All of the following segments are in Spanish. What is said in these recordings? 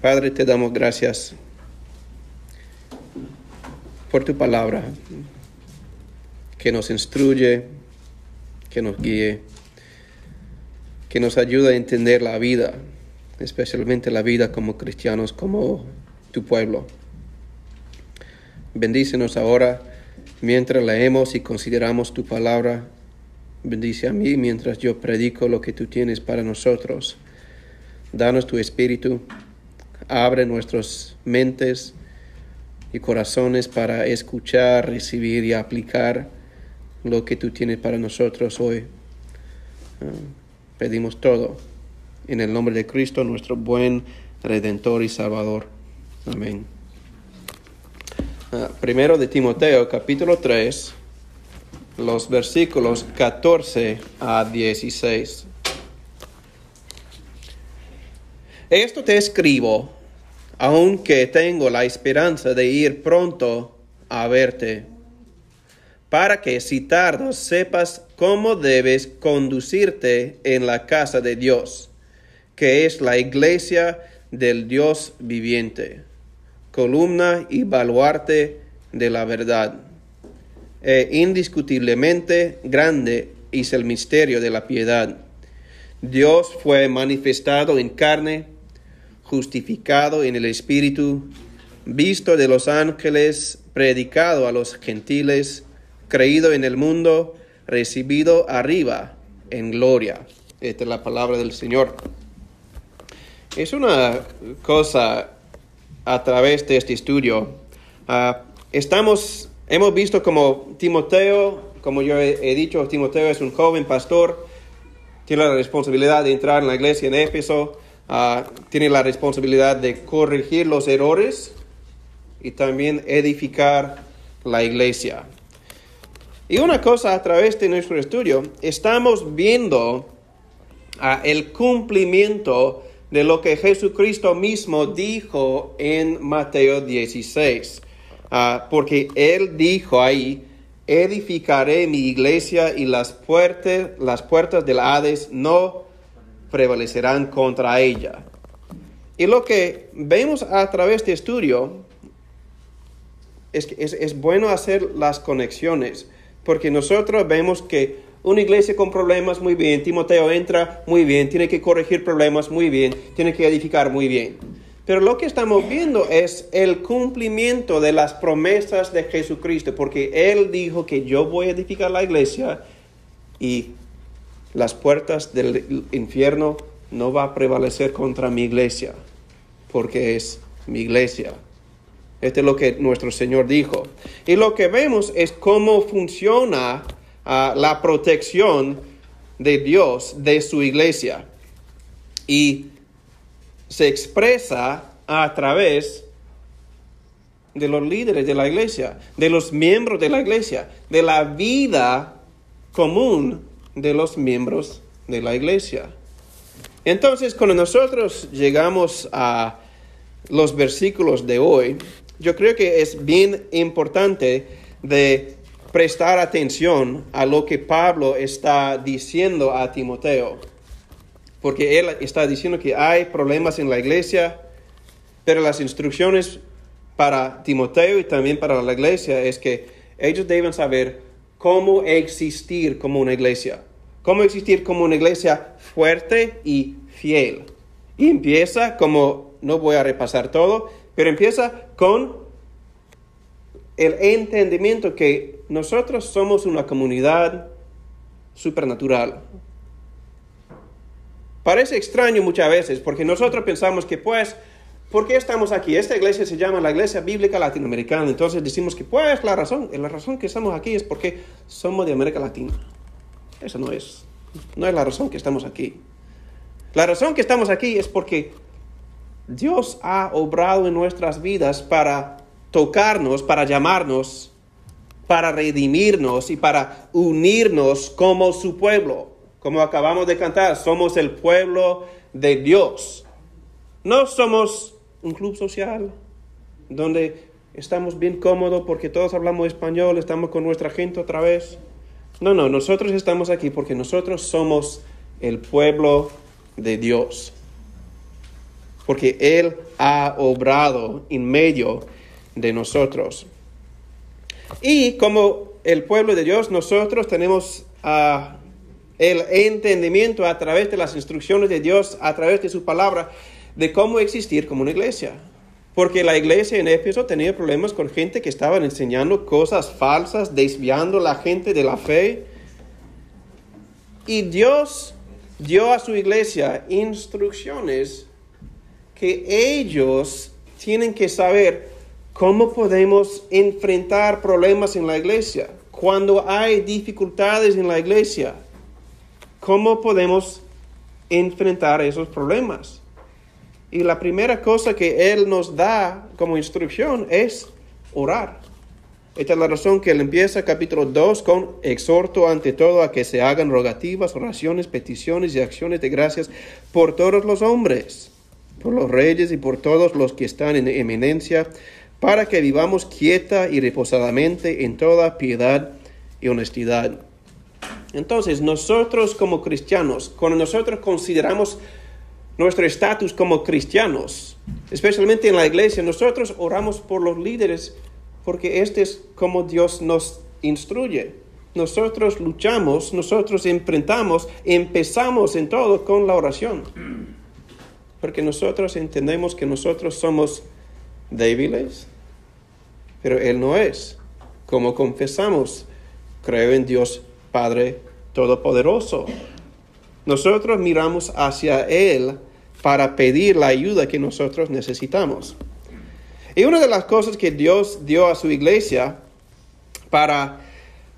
Padre, te damos gracias por tu palabra que nos instruye, que nos guíe, que nos ayuda a entender la vida, especialmente la vida como cristianos, como tu pueblo. Bendícenos ahora mientras leemos y consideramos tu palabra. Bendice a mí mientras yo predico lo que tú tienes para nosotros. Danos tu espíritu, abre nuestras mentes y corazones para escuchar, recibir y aplicar lo que tú tienes para nosotros hoy. Ah, pedimos todo en el nombre de Cristo, nuestro buen Redentor y Salvador. Amén. Ah, primero de Timoteo, capítulo 3, los versículos 14 a 16. Esto te escribo, aunque tengo la esperanza de ir pronto a verte, para que si tardo sepas cómo debes conducirte en la casa de Dios, que es la iglesia del Dios viviente columna y baluarte de la verdad. E indiscutiblemente grande es el misterio de la piedad. Dios fue manifestado en carne, justificado en el Espíritu, visto de los ángeles, predicado a los gentiles, creído en el mundo, recibido arriba en gloria. Esta es la palabra del Señor. Es una cosa a través de este estudio. Ah, estamos, hemos visto como Timoteo, como yo he, dicho, Timoteo es un joven pastor, tiene la responsabilidad de entrar en la iglesia en Éfeso, ah, tiene la responsabilidad de corregir los errores y también edificar la iglesia. Y una cosa a través de nuestro estudio, estamos viendo ah, el cumplimiento de lo que Jesucristo mismo dijo en Mateo 16. Ah, porque Él dijo ahí, edificaré mi iglesia y las puertas, las puertas del Hades no prevalecerán contra ella. Y lo que vemos a través de estudio es que es bueno hacer las conexiones, porque nosotros vemos que una iglesia con problemas, muy bien. Timoteo entra, muy bien. Tiene que corregir problemas, muy bien. Tiene que edificar, muy bien. Pero lo que estamos viendo es el cumplimiento de las promesas de Jesucristo, porque Él dijo que yo voy a edificar la iglesia y las puertas del infierno no va a prevalecer contra mi iglesia, porque es mi iglesia. Esto es lo que nuestro Señor dijo. Y lo que vemos es cómo funciona la protección de Dios de su iglesia. Y se expresa a través de los líderes de la iglesia, de los miembros de la iglesia, de la vida común de los miembros de la iglesia. Entonces, cuando nosotros llegamos a los versículos de hoy, yo creo que es bien importante de prestar atención a lo que Pablo está diciendo a Timoteo, porque él está diciendo que hay problemas en la iglesia, pero las instrucciones para Timoteo y también para la iglesia es que ellos deben saber cómo existir como una iglesia, cómo existir como una iglesia fuerte y fiel. Y empieza como, no voy a repasar todo, pero empieza con el entendimiento que nosotros somos una comunidad supernatural. Parece extraño muchas veces porque nosotros pensamos que pues, ¿por qué estamos aquí? Esta iglesia se llama la Iglesia Bíblica Latinoamericana. Entonces decimos que pues la razón, la razón que estamos aquí es porque somos de América Latina. Eso no es, no es la razón que estamos aquí. La razón que estamos aquí es porque Dios ha obrado en nuestras vidas para tocarnos, para llamarnos, para redimirnos y para unirnos como su pueblo. Como acabamos de cantar, somos el pueblo de Dios. No somos un club social donde estamos bien cómodos porque todos hablamos español, estamos con nuestra gente otra vez. No, no, nosotros estamos aquí porque nosotros somos el pueblo de Dios. porque Él ha obrado en medio de nosotros. Y como el pueblo de Dios, nosotros tenemos ah, el entendimiento a través de las instrucciones de Dios, a través de su palabra, de cómo existir como una iglesia. Porque la iglesia en Éfeso tenía problemas con gente que estaban enseñando cosas falsas, desviando la gente de la fe. Y Dios dio a su iglesia instrucciones que ellos tienen que saber cómo podemos enfrentar problemas en la iglesia. Cuando hay dificultades en la iglesia, ¿cómo podemos enfrentar esos problemas? Y la primera cosa que Él nos da como instrucción es orar. Esta es la razón que Él empieza capítulo 2 con exhorto ante todo a que se hagan rogativas, oraciones, peticiones y acciones de gracias por todos los hombres, por los reyes y por todos los que están en eminencia, para que vivamos quieta y reposadamente en toda piedad y honestidad. Entonces, nosotros como cristianos, cuando nosotros consideramos nuestro estatus como cristianos, especialmente en la iglesia, nosotros oramos por los líderes porque este es como Dios nos instruye. Nosotros luchamos, nosotros enfrentamos, empezamos en todo con la oración. Porque nosotros entendemos que nosotros somos débiles, pero Él no es. Como confesamos, creo en Dios Padre Todopoderoso. Nosotros miramos hacia Él para pedir la ayuda que nosotros necesitamos. Y una de las cosas que Dios dio a su iglesia para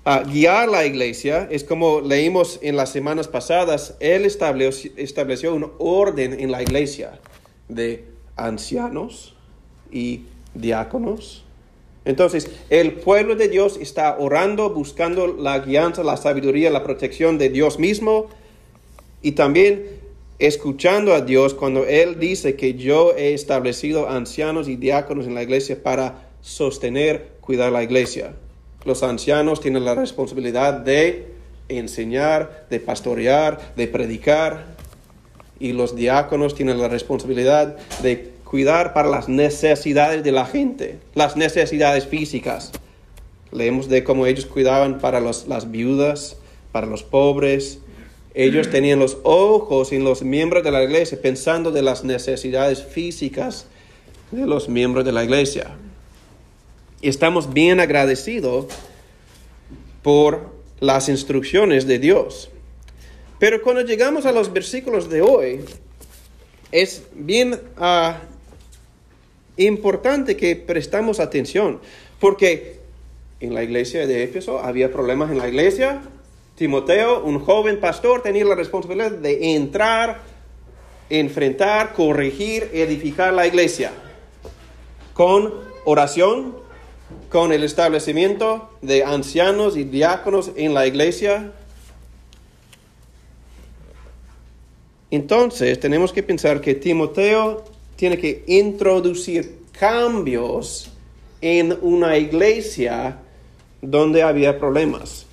ah, guiar la iglesia es como leímos en las semanas pasadas, Él estableció, un orden en la iglesia de ancianos y diáconos. Entonces, el pueblo de Dios está orando, buscando la guianza, la sabiduría, la protección de Dios mismo y también escuchando a Dios cuando Él dice que yo he establecido ancianos y diáconos en la iglesia para sostener, cuidar la iglesia. Los ancianos tienen la responsabilidad de enseñar, de pastorear, de predicar, y los diáconos tienen la responsabilidad de cuidar para las necesidades de la gente, las necesidades físicas. Leemos de cómo ellos cuidaban para las viudas, para los pobres, ellos tenían los ojos en los miembros de la iglesia pensando de las necesidades físicas de los miembros de la iglesia. Estamos bien agradecidos por las instrucciones de Dios. Pero cuando llegamos a los versículos de hoy, es bien ah, importante que prestamos atención, porque en la iglesia de Éfeso había problemas en la iglesia, Timoteo, un joven pastor, tenía la responsabilidad de entrar, enfrentar, corregir, edificar la iglesia con oración, con el establecimiento de ancianos y diáconos en la iglesia. Entonces tenemos que pensar que Timoteo tiene que introducir cambios en una iglesia donde había problemas.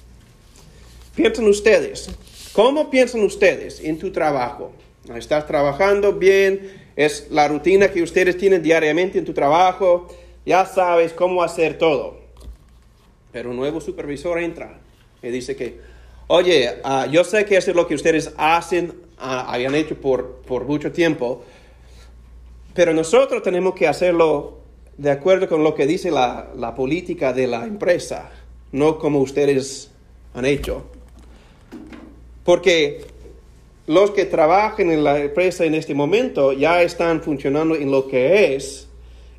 Piensen ustedes, ¿cómo piensan ustedes en tu trabajo? ¿Estás trabajando bien? ¿Es la rutina que ustedes tienen diariamente en tu trabajo? Ya sabes cómo hacer todo. Pero un nuevo supervisor entra y dice que, oye, ah, yo sé que eso es lo que ustedes hacen, uh, habían hecho por, por mucho tiempo, pero nosotros tenemos que hacerlo de acuerdo con lo que dice la, la política de la empresa, no como ustedes han hecho. Porque los que trabajan en la empresa en este momento ya están funcionando en lo que es.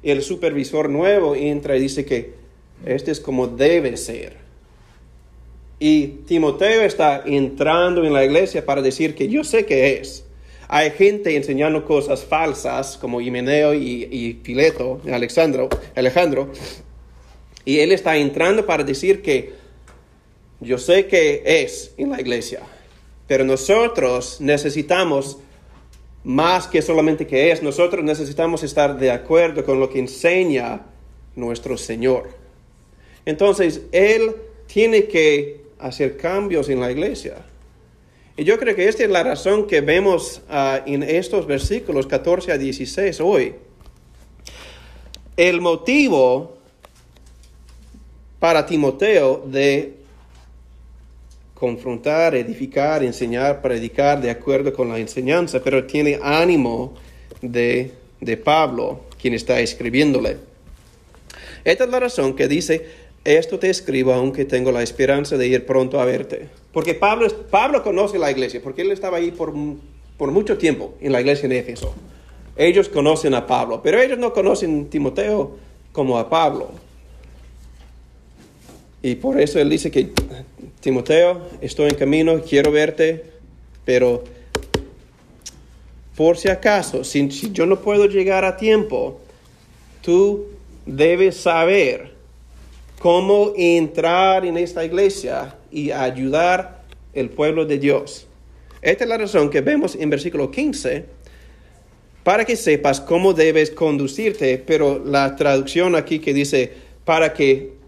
El supervisor nuevo entra y dice que este es como debe ser. Y Timoteo está entrando en la iglesia para decir que yo sé que es. Hay gente enseñando cosas falsas como Himeneo y, y Fileto, Alexandro, Alejandro. Y él está entrando para decir que yo sé que es en la iglesia. Pero nosotros necesitamos más que solamente que es, nosotros necesitamos estar de acuerdo con lo que enseña nuestro Señor. Entonces, Él tiene que hacer cambios en la iglesia. Y yo creo que esta es la razón que vemos ah, en estos versículos 14 a 16 hoy. El motivo para Timoteo de confrontar, edificar, enseñar, predicar de acuerdo con la enseñanza, pero tiene ánimo de, de Pablo, quien está escribiéndole. Esta es la razón que dice, esto te escribo aunque tengo la esperanza de ir pronto a verte. Porque Pablo, Pablo conoce la iglesia, porque él estaba ahí por, por mucho tiempo en la iglesia en Éfeso. Ellos conocen a Pablo, pero ellos no conocen a Timoteo como a Pablo. Y por eso él dice que, Timoteo, estoy en camino, quiero verte, pero por si acaso, si, yo no puedo llegar a tiempo, tú debes saber cómo entrar en esta iglesia y ayudar el pueblo de Dios. Esta es la razón que vemos en versículo 15, para que sepas cómo debes conducirte, pero la traducción aquí que dice, para que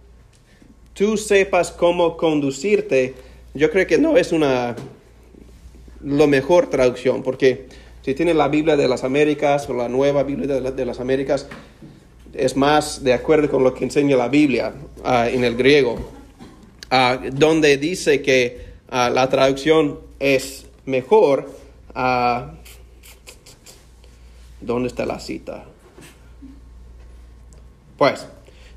tú sepas cómo conducirte, yo creo que no es una lo mejor traducción, porque si tienes la Biblia de las Américas o la nueva Biblia de, las Américas, es más de acuerdo con lo que enseña la Biblia ah, en el griego, ah, donde dice que ah, la traducción es mejor. ¿Dónde está la cita? Pues,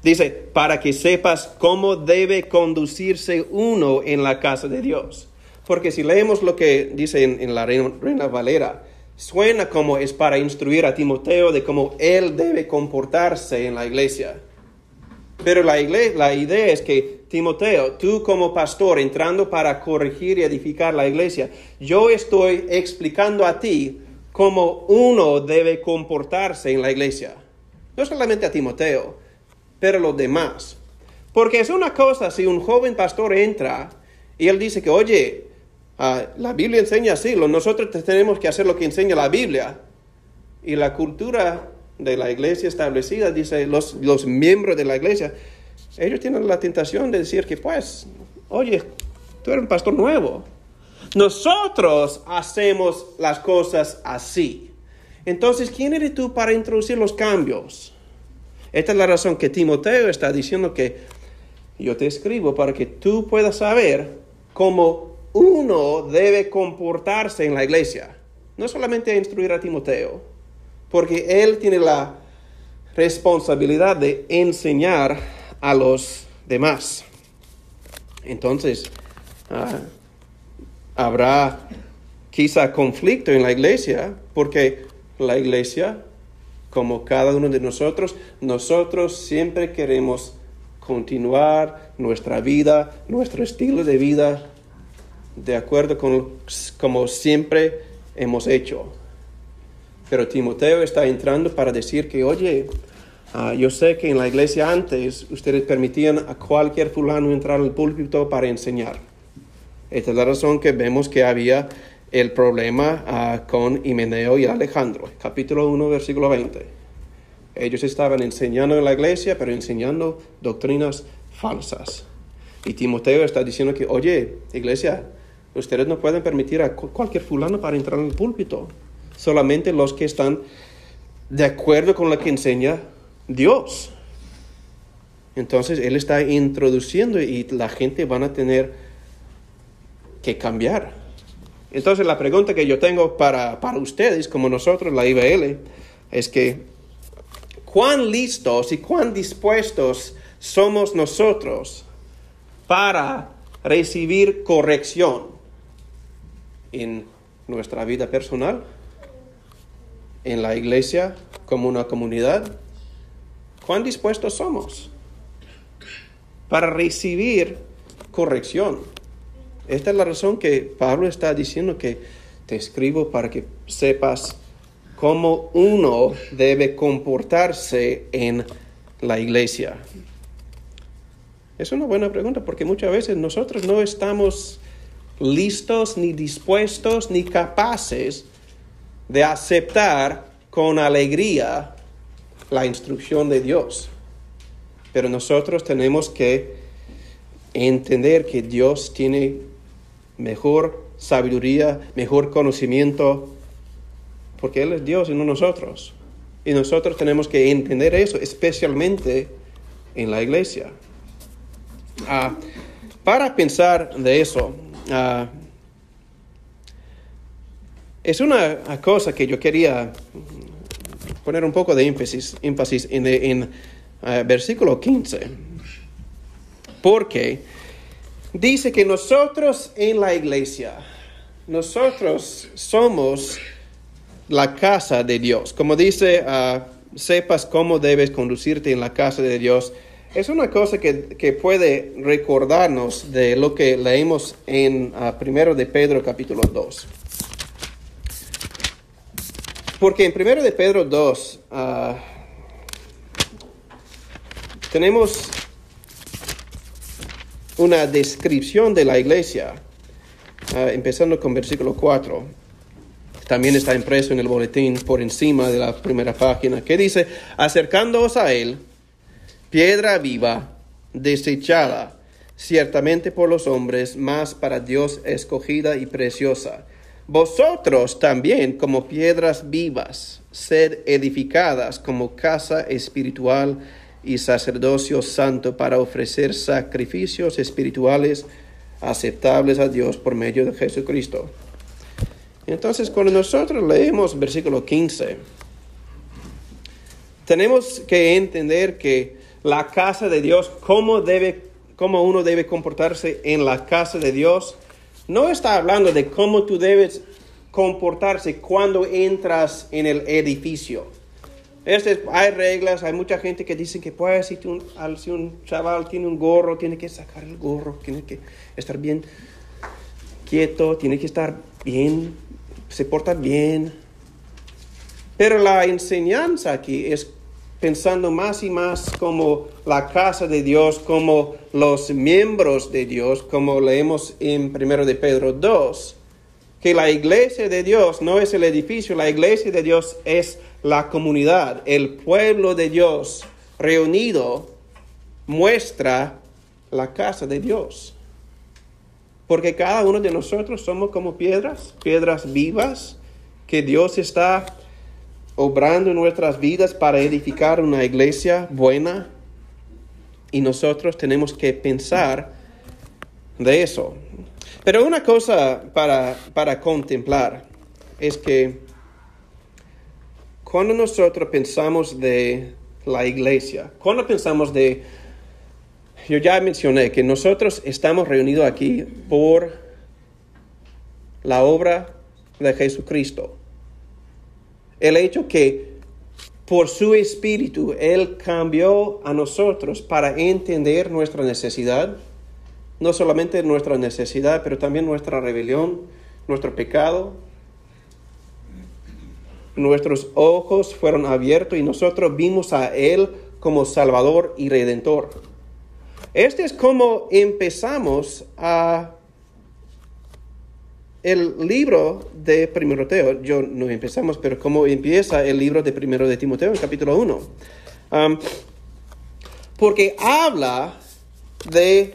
Dice, para que sepas cómo debe conducirse uno en la casa de Dios. Porque si leemos lo que dice en, la Reina, Valera, suena como es para instruir a Timoteo de cómo él debe comportarse en la iglesia. Pero la, la idea es que, Timoteo, tú como pastor entrando para corregir y edificar la iglesia, yo estoy explicando a ti cómo uno debe comportarse en la iglesia. No solamente a Timoteo, pero los demás. Porque es una cosa si un joven pastor entra y él dice que, oye, ah, la Biblia enseña así, nosotros tenemos que hacer lo que enseña la Biblia. Y la cultura de la iglesia establecida, dice los, los miembros de la iglesia, ellos tienen la tentación de decir que, pues, oye, tú eres un pastor nuevo. Nosotros hacemos las cosas así. Entonces, ¿quién eres tú para introducir los cambios? Esta es la razón que Timoteo está diciendo que yo te escribo para que tú puedas saber cómo uno debe comportarse en la iglesia. No solamente instruir a Timoteo, porque él tiene la responsabilidad de enseñar a los demás. Entonces, ah, habrá quizá conflicto en la iglesia, porque la iglesia como cada uno de nosotros, nosotros siempre queremos continuar nuestra vida, nuestro estilo de vida, de acuerdo con como siempre hemos hecho. Pero Timoteo está entrando para decir que, oye, ah, yo sé que en la iglesia antes ustedes permitían a cualquier fulano entrar al púlpito para enseñar. Esta es la razón que vemos que había el problema ah, con Himeneo y Alejandro, capítulo 1, versículo 20. Ellos estaban enseñando en la iglesia, pero enseñando doctrinas falsas. Y Timoteo está diciendo que, oye, iglesia, ustedes no pueden permitir a cualquier fulano para entrar en el púlpito, solamente los que están de acuerdo con lo que enseña Dios. Entonces Él está introduciendo y la gente van a tener que cambiar. Entonces la pregunta que yo tengo para, ustedes, como nosotros, la IBL, es que cuán listos y cuán dispuestos somos nosotros para recibir corrección en nuestra vida personal, en la iglesia, como una comunidad. ¿Cuán dispuestos somos para recibir corrección? Esta es la razón que Pablo está diciendo que te escribo para que sepas cómo uno debe comportarse en la iglesia. Es una buena pregunta porque muchas veces nosotros no estamos listos ni dispuestos ni capaces de aceptar con alegría la instrucción de Dios. Pero nosotros tenemos que entender que Dios tiene mejor sabiduría, mejor conocimiento, porque Él es Dios y no nosotros. Y nosotros tenemos que entender eso, especialmente en la iglesia. Ah, para pensar de eso, ah, es una cosa que yo quería poner un poco de énfasis, énfasis en, en ah, versículo 15, porque dice que nosotros en la iglesia, nosotros somos la casa de Dios. Como dice, uh, sepas cómo debes conducirte en la casa de Dios. Es una cosa que, puede recordarnos de lo que leemos en uh, primero de Pedro capítulo 2. Porque en primero de Pedro 2 uh, tenemos una descripción de la iglesia, empezando con versículo 4 también está impreso en el boletín por encima de la primera página, que dice, acercándoos a él, piedra viva, desechada, ciertamente por los hombres, mas para Dios escogida y preciosa. Vosotros también, como piedras vivas, sed edificadas como casa espiritual y sacerdocio santo para ofrecer sacrificios espirituales aceptables a Dios por medio de Jesucristo entonces, cuando nosotros leemos versículo 15, tenemos que entender que la casa de Dios, cómo, debe, cómo uno debe comportarse en la casa de Dios, no está hablando de cómo tú debes comportarse cuando entras en el edificio. Este, hay reglas, hay mucha gente que dice que pues, si, si un chaval tiene un gorro, tiene que sacar el gorro, tiene que estar bien quieto, tiene que estar bien se porta bien. Pero la enseñanza aquí es pensando más y más como la casa de Dios, como los miembros de Dios, como leemos en 1 de Pedro 2, que la iglesia de Dios no es el edificio, la iglesia de Dios es la comunidad, el pueblo de Dios reunido muestra la casa de Dios. Porque cada uno de nosotros somos como piedras, piedras vivas, que Dios está obrando en nuestras vidas para edificar una iglesia buena. Y nosotros tenemos que pensar de eso. Pero una cosa para, para contemplar es que cuando nosotros pensamos de la iglesia, cuando pensamos de yo ya mencioné que nosotros estamos reunidos aquí por la obra de Jesucristo. El hecho que por su espíritu Él cambió a nosotros para entender nuestra necesidad, no solamente nuestra necesidad, pero también nuestra rebelión, nuestro pecado. Nuestros ojos fueron abiertos y nosotros vimos a Él como Salvador y Redentor. Este es como empezamos a el libro de Primero Yo no empezamos, pero como empieza el libro de Primero de Timoteo en capítulo 1. Um, porque habla de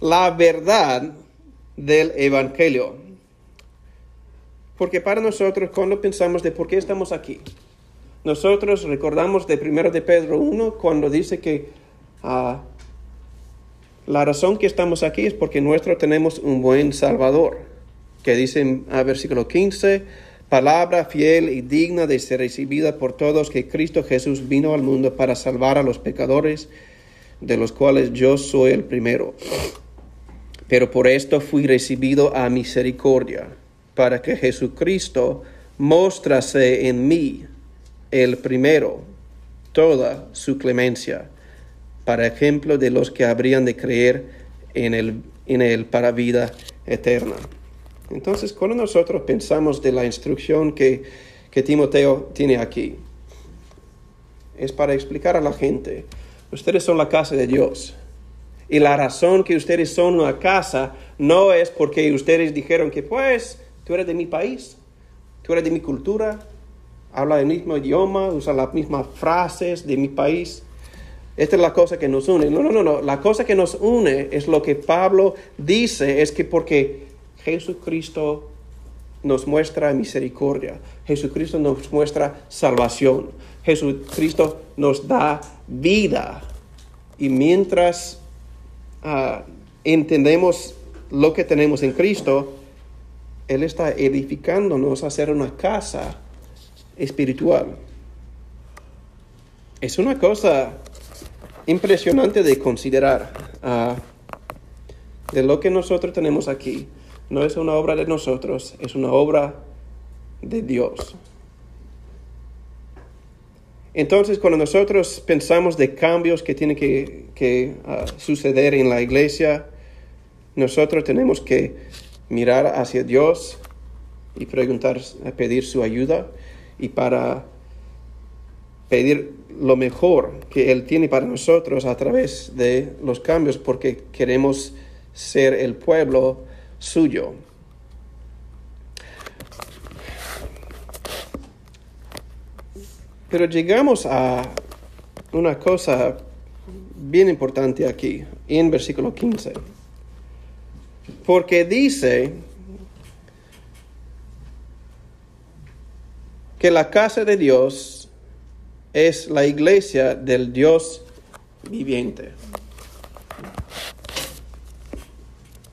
la verdad del Evangelio. Porque para nosotros, cuando pensamos de por qué estamos aquí, nosotros recordamos de Primero de Pedro 1 cuando dice que Ah, la razón que estamos aquí es porque nuestro tenemos un buen Salvador, que dice en ah, versículo 15, palabra fiel y digna de ser recibida por todos, que Cristo Jesús vino al mundo para salvar a los pecadores, de los cuales yo soy el primero. Pero por esto fui recibido a misericordia, para que Jesucristo mostrase en mí el primero toda su clemencia para ejemplo de los que habrían de creer en él, en el para vida eterna. Entonces, cuando nosotros pensamos de la instrucción que, que Timoteo tiene aquí, es para explicar a la gente, ustedes son la casa de Dios. Y la razón que ustedes son una casa no es porque ustedes dijeron que pues tú eres de mi país, tú eres de mi cultura, habla el mismo idioma, usa las mismas frases de mi país. Esta es la cosa que nos une. No, no, no, no. La cosa que nos une es lo que Pablo dice, es que porque Jesucristo nos muestra misericordia. Jesucristo nos muestra salvación. Jesucristo nos da vida. Y mientras ah, entendemos lo que tenemos en Cristo, Él está edificándonos a hacer una casa espiritual. Es una cosa impresionante de considerar ah, de lo que nosotros tenemos aquí. No es una obra de nosotros, es una obra de Dios. Entonces, cuando nosotros pensamos de cambios que tienen que, ah, suceder en la iglesia, nosotros tenemos que mirar hacia Dios y preguntar, pedir su ayuda y para pedir lo mejor que Él tiene para nosotros a través de los cambios, porque queremos ser el pueblo suyo. Pero llegamos a una cosa bien importante aquí, en versículo 15. Porque dice que la casa de Dios es la iglesia del Dios viviente.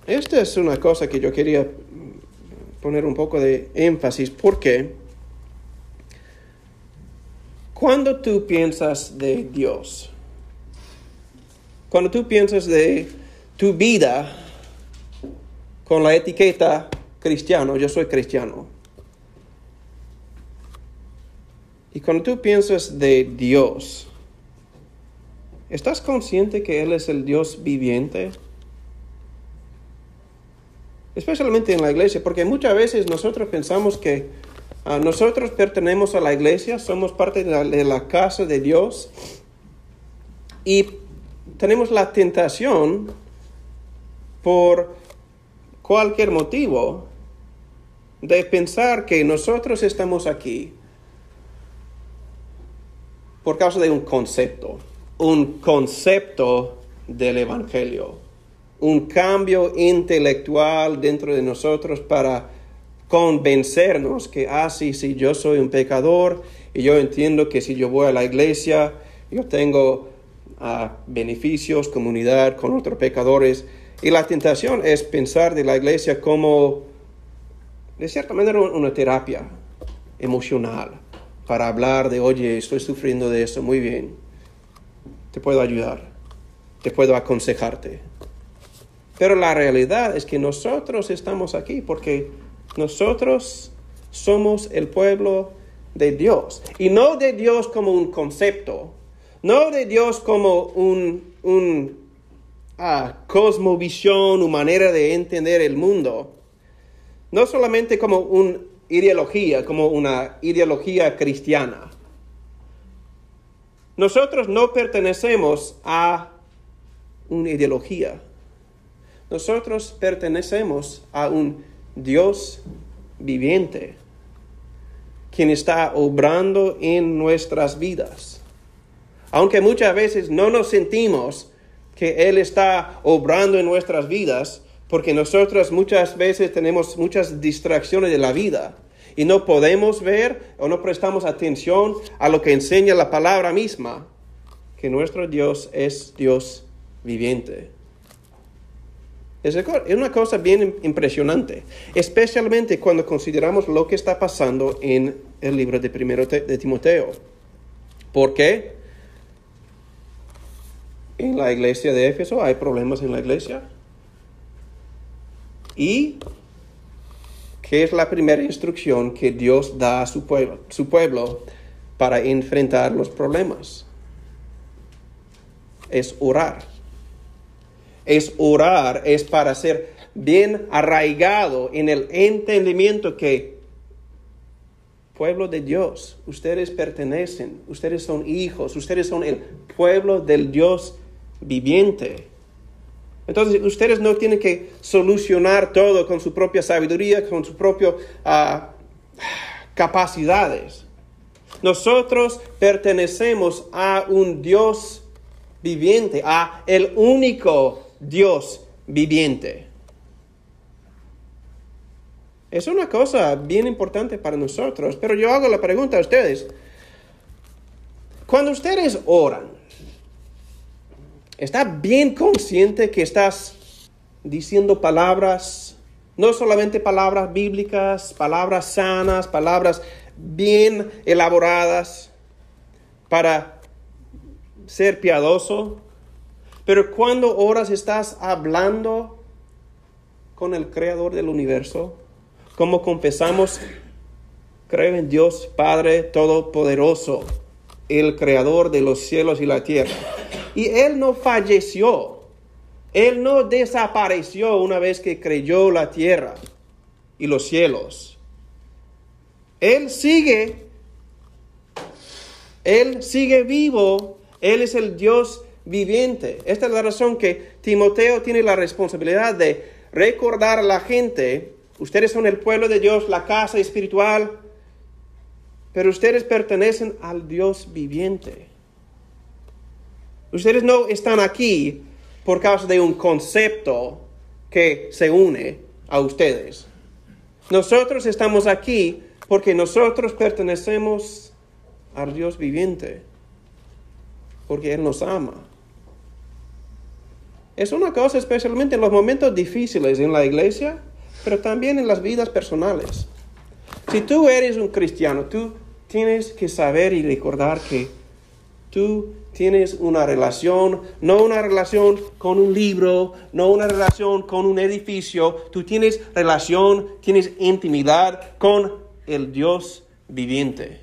Esta es una cosa que yo quería poner un poco de énfasis porque cuando tú piensas de Dios, cuando tú piensas de tu vida con la etiqueta cristiano, yo soy cristiano, y cuando tú piensas de Dios, ¿estás consciente que Él es el Dios viviente? especialmente en la iglesia, porque muchas veces nosotros pensamos que ah, nosotros pertenecemos a la iglesia, somos parte de la, casa de Dios y tenemos la tentación por cualquier motivo de pensar que nosotros estamos aquí por causa de un concepto, un concepto del Evangelio un cambio intelectual dentro de nosotros para convencernos que, ah, sí, yo soy un pecador y yo entiendo que si yo voy a la iglesia, yo tengo ah, beneficios, comunidad con otros pecadores. Y la tentación es pensar de la iglesia como, de cierta manera, una terapia emocional para hablar de, oye, estoy sufriendo de eso, muy bien, te puedo ayudar, te puedo aconsejarte. Pero la realidad es que nosotros estamos aquí porque nosotros somos el pueblo de Dios. Y no de Dios como un concepto, no de Dios como un, un ah, cosmovisión, una manera de entender el mundo. No solamente como una ideología, como una ideología cristiana. Nosotros no pertenecemos a una ideología nosotros pertenecemos a un Dios viviente, quien está obrando en nuestras vidas. Aunque muchas veces no nos sentimos que Él está obrando en nuestras vidas, porque nosotros muchas veces tenemos muchas distracciones de la vida y no podemos ver o no prestamos atención a lo que enseña la palabra misma, que nuestro Dios es Dios viviente. Es una cosa bien impresionante, especialmente cuando consideramos lo que está pasando en el libro de primero de Timoteo. ¿Por qué? En la iglesia de Éfeso hay problemas en la iglesia. ¿Y qué es la primera instrucción que Dios da a su pueblo, su pueblo para enfrentar los problemas? Es orar es orar, es para ser bien arraigado en el entendimiento que pueblo de Dios, ustedes pertenecen, ustedes son hijos, ustedes son el pueblo del Dios viviente. Entonces ustedes no tienen que solucionar todo con su propia sabiduría, con sus propias ah, capacidades. Nosotros pertenecemos a un Dios viviente, a el único Dios viviente. Es una cosa bien importante para nosotros, pero yo hago la pregunta a ustedes. Cuando ustedes oran, ¿está bien consciente que estás diciendo palabras, no solamente palabras bíblicas, palabras sanas, palabras bien elaboradas para ser piadoso, pero cuando oras estás hablando con el creador del universo, como confesamos, creo en Dios Padre Todopoderoso, el creador de los cielos y la tierra. Y Él no falleció, Él no desapareció una vez que creyó la tierra y los cielos. Él sigue, Él sigue vivo, Él es el Dios viviente. Esta es la razón que Timoteo tiene la responsabilidad de recordar a la gente Ustedes son el pueblo de Dios, la casa espiritual, pero ustedes pertenecen al Dios viviente. Ustedes no están aquí por causa de un concepto que se une a ustedes. Nosotros estamos aquí porque nosotros pertenecemos al Dios viviente, porque Él nos ama. Es una cosa especialmente en los momentos difíciles en la iglesia pero también en las vidas personales. Si tú eres un cristiano, tú tienes que saber y recordar que tú tienes una relación, no una relación con un libro, no una relación con un edificio, tú tienes relación, tienes intimidad con el Dios viviente.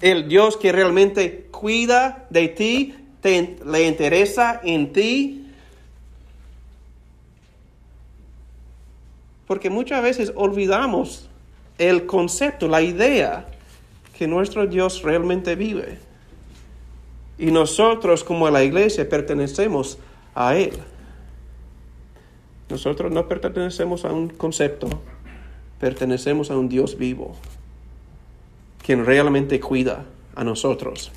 El Dios que realmente cuida de ti, te, le interesa en ti porque muchas veces olvidamos el concepto, la idea que nuestro Dios realmente vive. Y nosotros como la iglesia pertenecemos a Él. Nosotros no pertenecemos a un concepto, pertenecemos a un Dios vivo, quien realmente cuida a nosotros.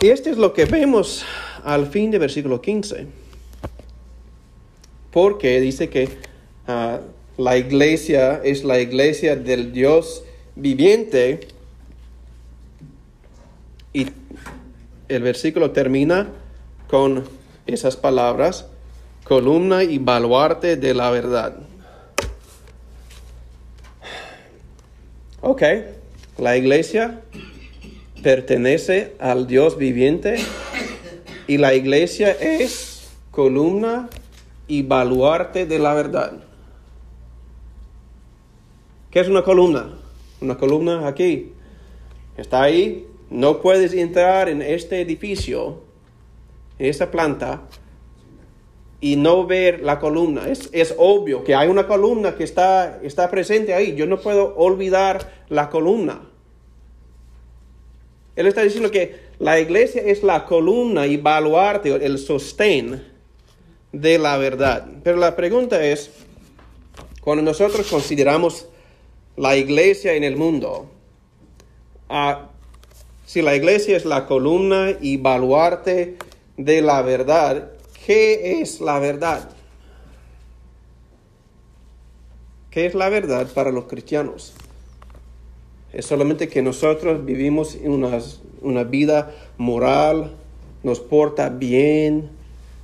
Y esto es lo que vemos al fin del versículo 15 porque dice que ah, la iglesia es la iglesia del Dios viviente. Y el versículo termina con esas palabras, columna y baluarte de la verdad. Ok, la iglesia pertenece al Dios viviente y la iglesia es columna y baluarte de la verdad. ¿Qué es una columna? Una columna aquí. Está ahí. No puedes entrar en este edificio, en esta planta, y no ver la columna. Es, es, obvio que hay una columna que está, está presente ahí. Yo no puedo olvidar la columna. Él está diciendo que la iglesia es la columna y baluarte, el sostén de la verdad. Pero la pregunta es, cuando nosotros consideramos la iglesia en el mundo, ah, si la iglesia es la columna y baluarte de la verdad, ¿qué es la verdad? ¿Qué es la verdad para los cristianos? Es solamente que nosotros vivimos una, una vida moral, nos porta bien,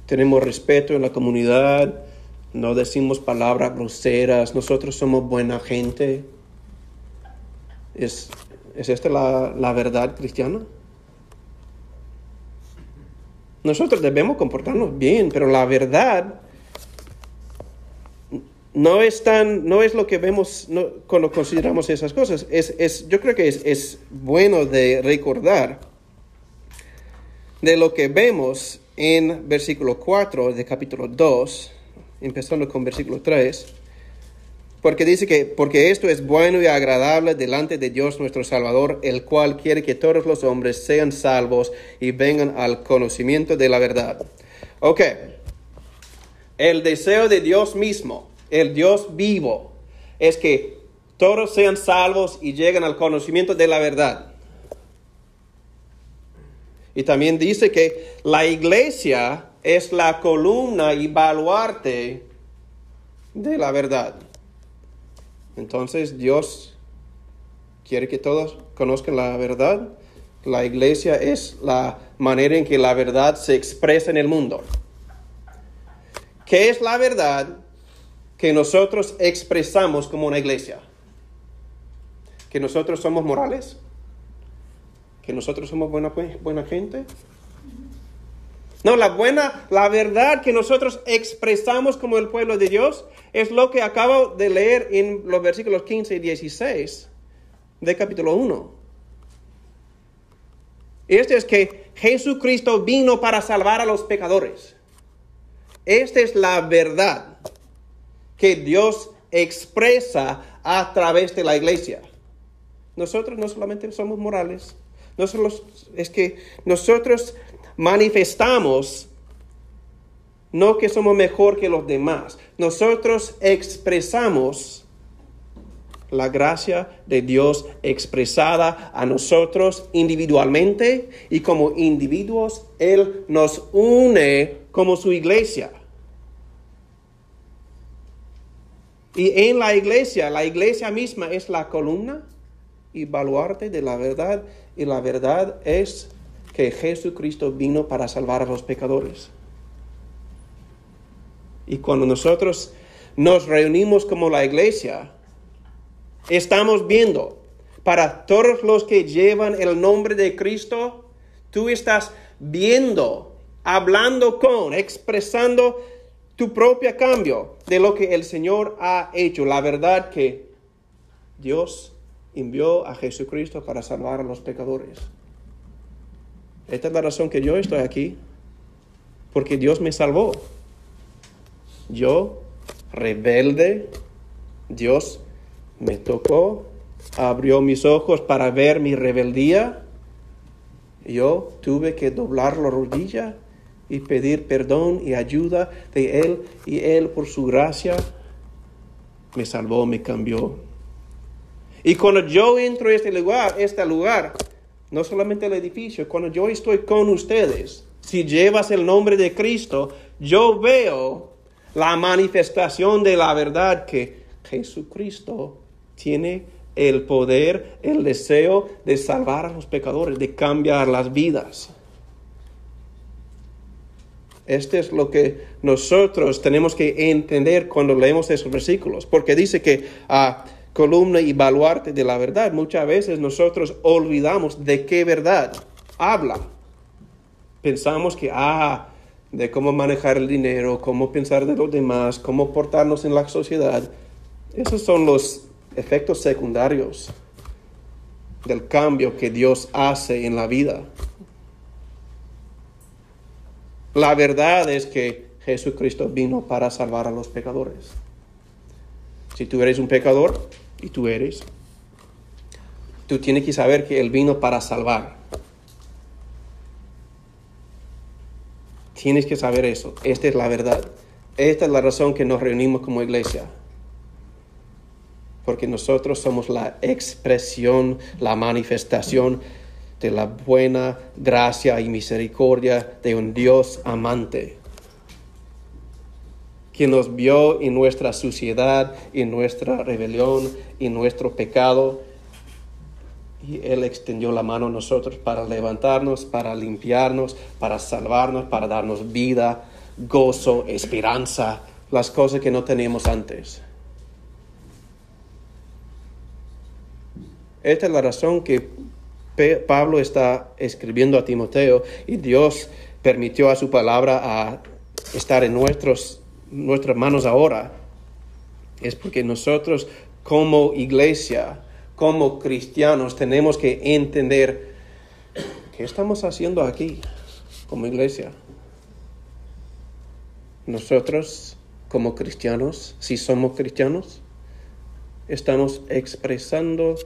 tenemos respeto en la comunidad, no decimos palabras groseras, nosotros somos buena gente. ¿Es, esta la, la verdad cristiana? Nosotros debemos comportarnos bien, pero la verdad no es tan, no es lo que vemos cuando consideramos esas cosas. Es, es, yo creo que es, es bueno de recordar de lo que vemos en versículo 4 de capítulo 2, empezando con versículo 3, porque dice que, porque esto es bueno y agradable delante de Dios nuestro Salvador, el cual quiere que todos los hombres sean salvos y vengan al conocimiento de la verdad. Ok, el deseo de Dios mismo, el Dios vivo, es que todos sean salvos y lleguen al conocimiento de la verdad. Y también dice que la iglesia es la columna y baluarte de la verdad. Entonces Dios quiere que todos conozcan la verdad. La iglesia es la manera en que la verdad se expresa en el mundo. ¿Qué es la verdad que nosotros expresamos como una iglesia? ¿Que nosotros somos morales? ¿Que nosotros somos buena, buena gente? No, la buena, la verdad que nosotros expresamos como el pueblo de Dios es lo que acabo de leer en los versículos 15 y 16 de capítulo 1. Este es que Jesucristo vino para salvar a los pecadores. Esta es la verdad que Dios expresa a través de la iglesia. Nosotros no solamente somos morales, nosotros, es que nosotros manifestamos no que somos mejor que los demás, nosotros expresamos la gracia de Dios expresada a nosotros individualmente y como individuos Él nos une como su iglesia. Y en la iglesia, la iglesia misma es la columna y baluarte de la verdad y la verdad es que Jesucristo vino para salvar a los pecadores. Y cuando nosotros nos reunimos como la iglesia, estamos viendo para todos los que llevan el nombre de Cristo, tú estás viendo, hablando con, expresando tu propio cambio de lo que el Señor ha hecho, la verdad que Dios envió a Jesucristo para salvar a los pecadores. Esta es la razón que yo estoy aquí, porque Dios me salvó. Yo, rebelde, Dios me tocó, abrió mis ojos para ver mi rebeldía. Yo tuve que doblar la rodilla y pedir perdón y ayuda de Él y Él por su gracia me salvó, me cambió. Y cuando yo entro a este lugar, este lugar, no solamente el edificio, cuando yo estoy con ustedes, si llevas el nombre de Cristo, yo veo la manifestación de la verdad que Jesucristo tiene el poder, el deseo de salvar a los pecadores, de cambiar las vidas. Este es lo que nosotros tenemos que entender cuando leemos esos versículos, porque dice que a columna y baluarte de la verdad. Muchas veces nosotros olvidamos de qué verdad habla. Pensamos que, ah, de cómo manejar el dinero, cómo pensar de los demás, cómo portarnos en la sociedad. Esos son los efectos secundarios del cambio que Dios hace en la vida. La verdad es que Jesucristo vino para salvar a los pecadores. Si tú eres un pecador, y tú eres, tú tienes que saber que Él vino para salvar. Tienes que saber eso. Esta es la verdad. Esta es la razón que nos reunimos como iglesia. Porque nosotros somos la expresión, la manifestación de la buena gracia y misericordia de un Dios amante que nos vio en nuestra suciedad, en nuestra rebelión, en nuestro pecado. Y Él extendió la mano a nosotros para levantarnos, para limpiarnos, para salvarnos, para darnos vida, gozo, esperanza, las cosas que no teníamos antes. Esta es la razón que Pablo está escribiendo a Timoteo y Dios permitió a su palabra a estar en nuestros nuestras manos ahora es porque nosotros como iglesia, como cristianos, tenemos que entender qué estamos haciendo aquí como iglesia. Nosotros como cristianos, si somos cristianos, estamos expresando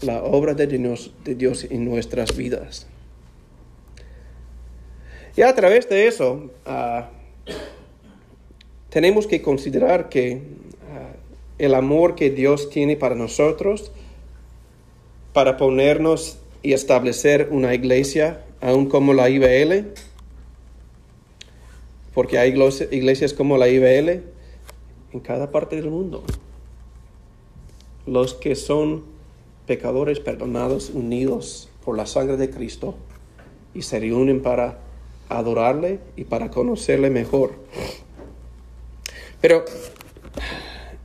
la obra de Dios, de Dios en nuestras vidas. Y a través de eso, ah, tenemos que considerar que ah, el amor que Dios tiene para nosotros, para ponernos y establecer una iglesia, aún como la IBL, porque hay iglesias como la IBL, en cada parte del mundo. Los que son pecadores perdonados, unidos por la sangre de Cristo, y se reúnen para adorarle y para conocerle mejor. Pero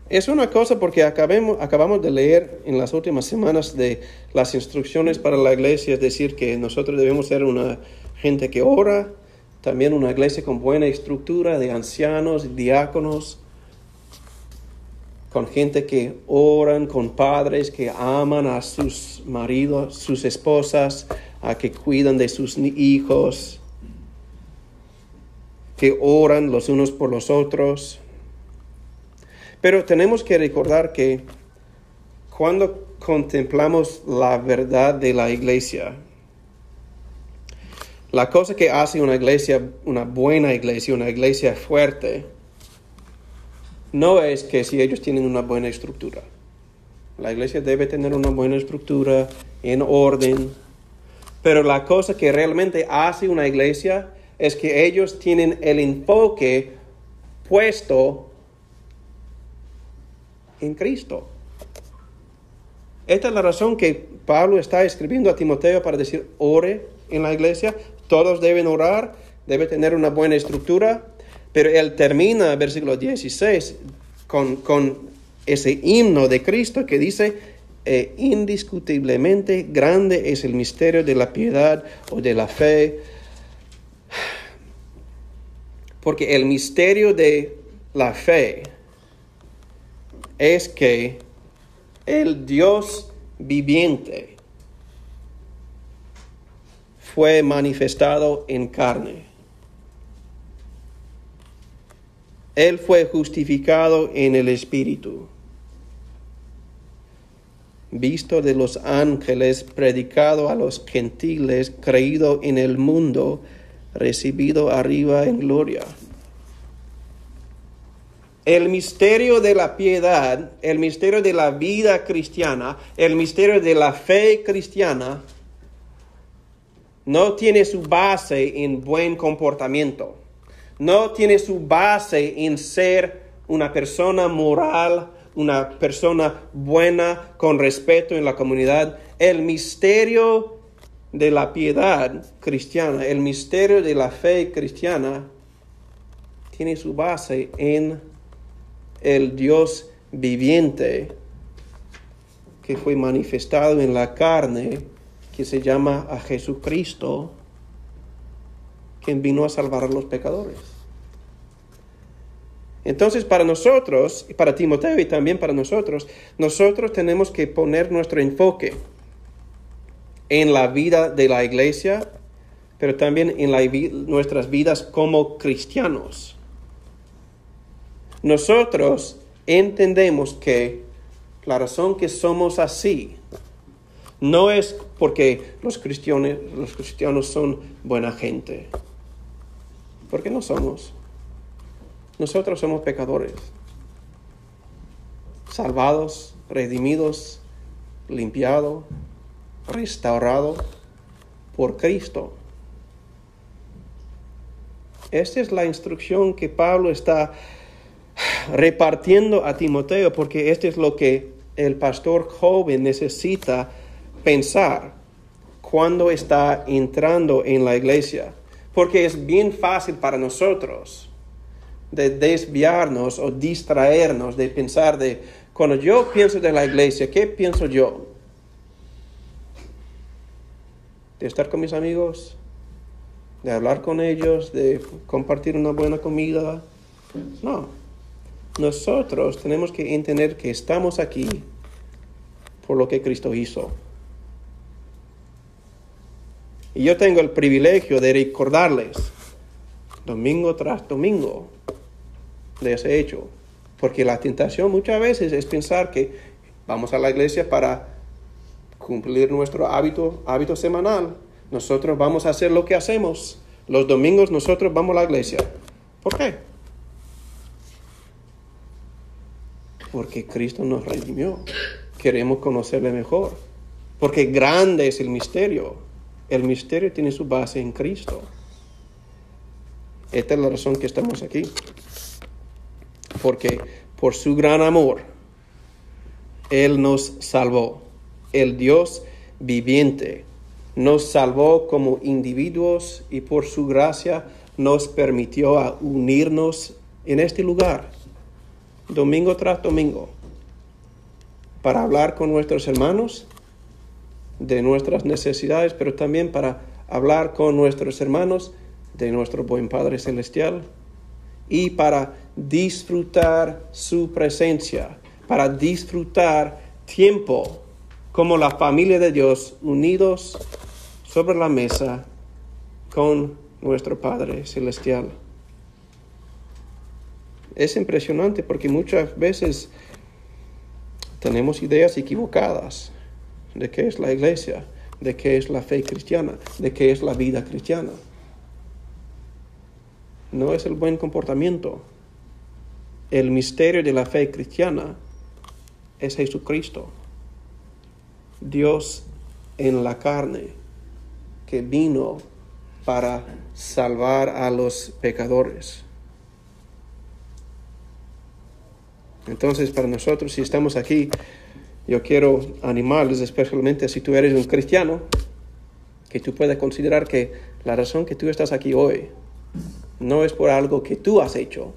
es una cosa porque acabemos, acabamos de leer en las últimas semanas de las instrucciones para la iglesia, es decir, que nosotros debemos ser una gente que ora, también una iglesia con buena estructura de ancianos, diáconos, con gente que oran, con padres que aman a sus maridos, sus esposas, a que cuidan de sus hijos, que oran los unos por los otros. Pero tenemos que recordar que cuando contemplamos la verdad de la iglesia, la cosa que hace una iglesia, una buena iglesia, una iglesia fuerte, no es que si ellos tienen una buena estructura. La iglesia debe tener una buena estructura, en orden. Pero la cosa que realmente hace una iglesia es que ellos tienen el enfoque puesto en Cristo. Esta es la razón que Pablo está escribiendo a Timoteo para decir, ore en la iglesia, todos deben orar, debe tener una buena estructura, pero él termina, versículo 16, con, con ese himno de Cristo que dice, eh, indiscutiblemente grande es el misterio de la piedad o de la fe, porque el misterio de la fe es que el Dios viviente fue manifestado en carne. Él fue justificado en el Espíritu, visto de los ángeles, predicado a los gentiles, creído en el mundo, recibido arriba en gloria. El misterio de la piedad, el misterio de la vida cristiana, el misterio de la fe cristiana, no tiene su base en buen comportamiento, no tiene su base en ser una persona moral, una persona buena, con respeto en la comunidad. El misterio de la piedad cristiana, el misterio de la fe cristiana, tiene su base en el Dios viviente que fue manifestado en la carne que se llama a Jesucristo, quien vino a salvar a los pecadores. Entonces, para nosotros, y para Timoteo y también para nosotros, nosotros tenemos que poner nuestro enfoque en la vida de la iglesia, pero también en nuestras vidas como cristianos. Nosotros entendemos que la razón que somos así no es porque los cristianos, los cristianos son buena gente, porque no somos. Nosotros somos pecadores, salvados, redimidos, limpiados, restaurados por Cristo. Esta es la instrucción que Pablo está repartiendo a Timoteo, porque esto es lo que el pastor joven necesita pensar cuando está entrando en la iglesia, porque es bien fácil para nosotros de desviarnos o distraernos de pensar de, cuando yo pienso de la iglesia, ¿qué pienso yo? De estar con mis amigos, de hablar con ellos, de compartir una buena comida. No, nosotros tenemos que entender que estamos aquí por lo que Cristo hizo. Y yo tengo el privilegio de recordarles domingo tras domingo de ese hecho. Porque la tentación muchas veces es pensar que vamos a la iglesia para cumplir nuestro hábito, hábito semanal. Nosotros vamos a hacer lo que hacemos. Los domingos nosotros vamos a la iglesia. ¿Por qué? Porque Cristo nos redimió. Queremos conocerle mejor. Porque grande es el misterio. El misterio tiene su base en Cristo. Esta es la razón que estamos aquí. Porque por su gran amor, Él nos salvó. El Dios viviente nos salvó como individuos y por su gracia nos permitió unirnos en este lugar, domingo tras domingo, para hablar con nuestros hermanos de nuestras necesidades, pero también para hablar con nuestros hermanos de nuestro buen Padre Celestial y para disfrutar su presencia, para disfrutar tiempo como la familia de Dios unidos sobre la mesa con nuestro Padre Celestial. Es impresionante porque muchas veces tenemos ideas equivocadas de qué es la iglesia, de qué es la fe cristiana, de qué es la vida cristiana. No es el buen comportamiento. El misterio de la fe cristiana es Jesucristo, Dios en la carne, que vino para salvar a los pecadores. Entonces, para nosotros, si estamos aquí, yo quiero animarles, especialmente si tú eres un cristiano, que tú puedas considerar que la razón que tú estás aquí hoy no es por algo que tú has hecho,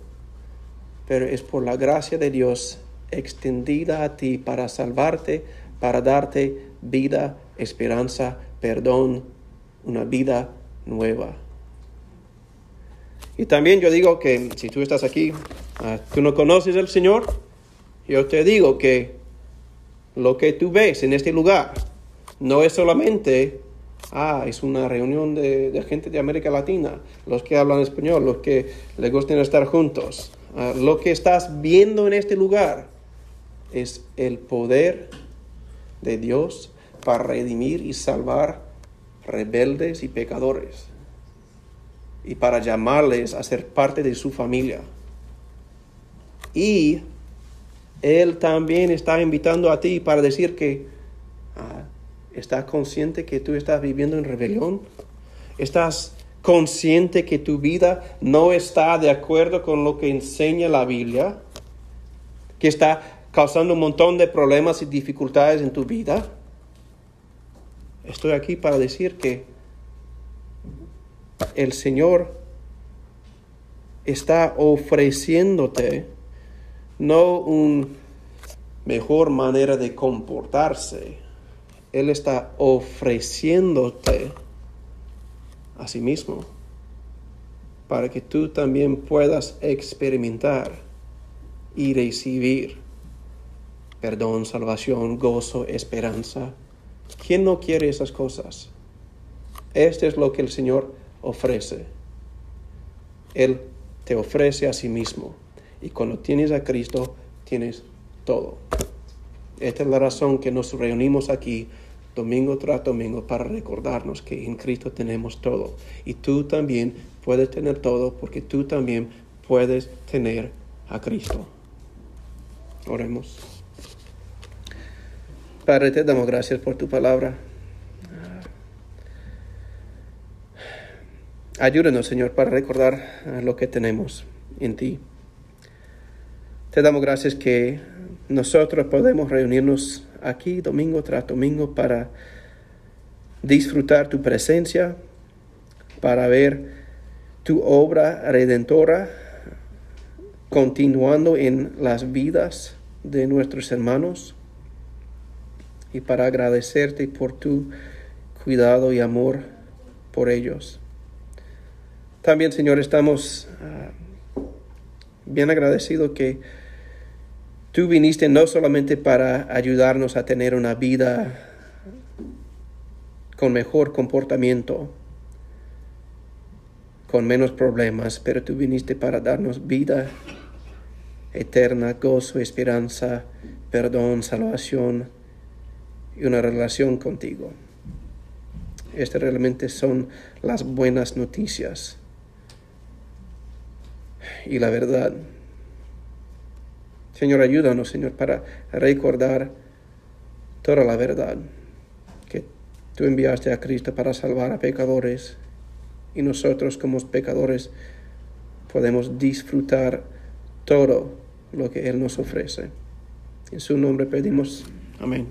pero es por la gracia de Dios extendida a ti para salvarte, para darte vida, esperanza, perdón, una vida nueva. Y también yo digo que si tú estás aquí, ah, tú no conoces al Señor, yo te digo que lo que tú ves en este lugar no es solamente, ah, es una reunión de, gente de América Latina, los que hablan español, los que les gustan estar juntos. Ah, lo que estás viendo en este lugar es el poder de Dios para redimir y salvar rebeldes y pecadores y para llamarles a ser parte de su familia. Y Él también está invitando a ti para decir que ah, estás consciente que tú estás viviendo en rebelión, estás consciente que tu vida no está de acuerdo con lo que enseña la Biblia, que está causando un montón de problemas y dificultades en tu vida. Estoy aquí para decir que el Señor está ofreciéndote no una mejor manera de comportarse, Él está ofreciéndote a sí mismo para que tú también puedas experimentar y recibir perdón, salvación, gozo, esperanza. ¿Quién no quiere esas cosas? Este es lo que el Señor ofrece. Él te ofrece a sí mismo. Y cuando tienes a Cristo, tienes todo. Esta es la razón que nos reunimos aquí domingo tras domingo para recordarnos que en Cristo tenemos todo. Y tú también puedes tener todo porque tú también puedes tener a Cristo. Oremos. Padre, te damos gracias por tu palabra. Ayúdanos, Señor, para recordar ah, lo que tenemos en ti. Te damos gracias que nosotros podemos reunirnos aquí domingo tras domingo para disfrutar tu presencia, para ver tu obra redentora continuando en las vidas de nuestros hermanos y para agradecerte por tu cuidado y amor por ellos. También, Señor, estamos ah, bien agradecidos que tú viniste no solamente para ayudarnos a tener una vida con mejor comportamiento, con menos problemas, pero tú viniste para darnos vida eterna, gozo, esperanza, perdón, salvación y una relación contigo. Estas realmente son las buenas noticias y la verdad. Señor, ayúdanos, Señor, para recordar toda la verdad que tú enviaste a Cristo para salvar a pecadores y nosotros como pecadores podemos disfrutar todo lo que Él nos ofrece. En su nombre pedimos. Amén.